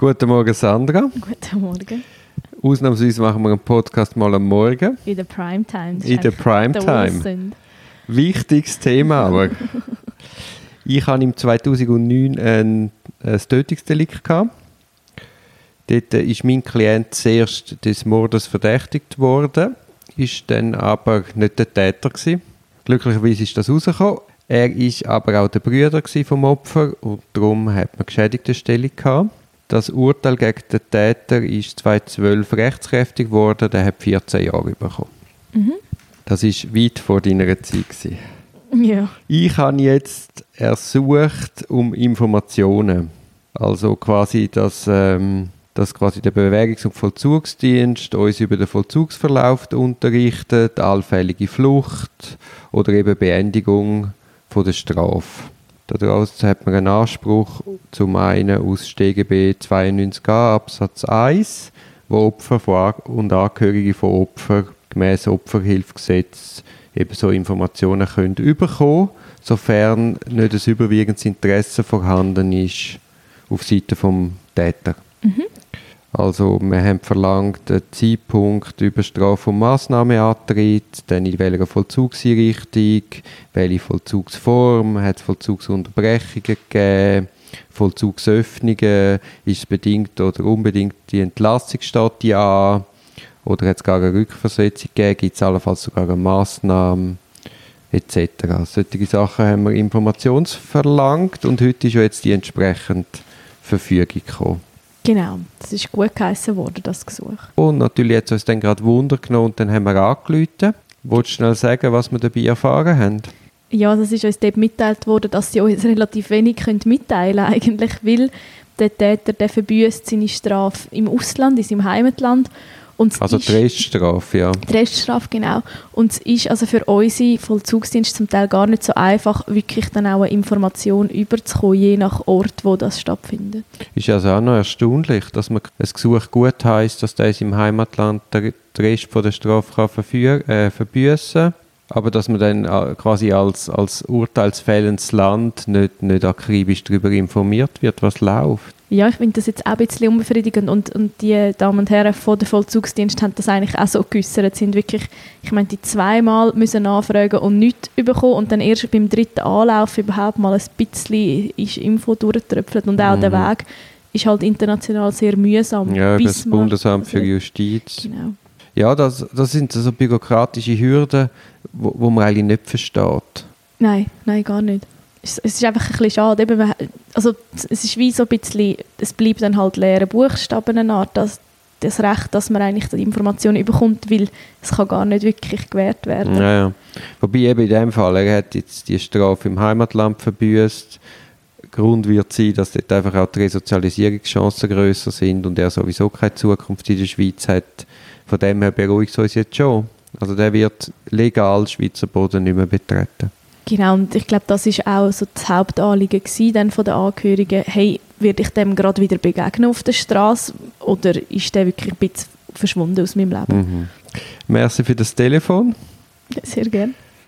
Guten Morgen, Sandra. Guten Morgen. Ausnahmsweise machen wir einen Podcast mal am Morgen. In der Primetime. In der Primetime. Wichtiges Thema, aber ich hatte im 2009 ein, ein Tötungsdelikt. Gehabt. Dort ist mein Klient zuerst des Mordes verdächtigt worden, ist dann aber nicht der Täter gewesen. Glücklicherweise ist das rausgekommen. Er ist aber auch der Brüder gewesen vom Opfer und darum hat man geschädigte Stellung gehabt. Das Urteil gegen den Täter ist 2012 rechtskräftig geworden, der hat 14 Jahre bekommen. Das ist weit vor deiner Zeit. Gewesen. Ja. Ich habe jetzt ersucht um Informationen. Also quasi, dass, ähm, dass quasi der Bewegungs- und Vollzugsdienst uns über den Vollzugsverlauf unterrichtet, allfällige Flucht oder eben Beendigung von der Strafe. Daraus hat man einen Anspruch zum einen aus StGB 92a Absatz 1, wo Opfer und Angehörige von Opfern gemäß Opferhilfegesetz eben so Informationen können bekommen, sofern nicht ein überwiegendes Interesse vorhanden ist auf Seite vom Täter. Also wir haben verlangt einen Zeitpunkt über Straf- und Massnahmeantritt, dann in welcher Vollzugseinrichtung, welche Vollzugsform, hat es Vollzugsunterbrechungen gegeben, Vollzugsöffnungen, ist es bedingt oder unbedingt die Entlassung steht ja oder hat es gar eine Rückversetzung gegeben, gibt es allenfalls sogar eine Massnahme etc. Solche Sachen haben wir informationsverlangt und heute ist ja jetzt die entsprechende Verfügung gekommen. Genau. Das ist gut geheissen worden, das Gesuch. Und natürlich hat es uns dann gerade Wunder genommen und dann haben wir angerufen. Wolltest du schnell sagen, was wir dabei erfahren haben? Ja, das ist uns dort mitgeteilt worden, dass sie uns relativ wenig können mitteilen können, eigentlich, weil der Täter der verbüßt seine Strafe im Ausland, in seinem Heimatland. Und Also ist- die Reststrafe, ja. Die Reststrafe, genau. Und es ist also für unsere Vollzugsdienste zum Teil gar nicht so einfach, wirklich dann auch eine Information überzukommen, je nach Ort, wo das stattfindet. Ist also auch noch erstaunlich, dass man ein Gesuch gut heisst, dass der im Heimatland den Rest von der Strafe kann verführ, äh, verbüssen aber dass man dann äh, quasi als, als urteilsfällendes Land nicht, nicht akribisch darüber informiert wird, was läuft. Ja, ich finde das jetzt auch ein bisschen unbefriedigend und, und die Damen und Herren von der Vollzugsdienst haben das eigentlich auch so geäussert, sind wirklich, ich meine, die zweimal müssen nachfragen und nichts bekommen und dann erst beim dritten Anlauf überhaupt mal ein bisschen ist Info durchgetröpfelt und auch der Weg ist halt international sehr mühsam. Ja, über das Bundesamt für also, Justiz. Genau. Ja, das, das sind so bürokratische Hürden, wo, wo man eigentlich nicht versteht. Nein, nein, gar nicht. Es, ist einfach ein bisschen schade. Eben, also, es ist wie so ein bisschen, es bleibt dann halt leere Buchstaben eine Art, das, das Recht, dass man eigentlich die Information bekommt, weil es kann gar nicht wirklich gewährt werden. Ja, ja. Wobei eben in dem Fall, er hat jetzt die Strafe im Heimatland verbüßt. Grund wird sein, dass dort einfach auch die Resozialisierungschancen grösser sind und er sowieso keine Zukunft in der Schweiz hat. Von dem her beruhigt es uns jetzt schon. Also der wird legal Schweizer Boden nicht mehr betreten. Genau, und ich glaube, das ist auch so das Hauptanliegen gewesen, dann von den Angehörigen. Hey, werde ich dem gerade wieder begegnen auf der Straße oder ist der wirklich ein bisschen verschwunden aus meinem Leben? Mhm. Merci für das Telefon. Sehr gerne.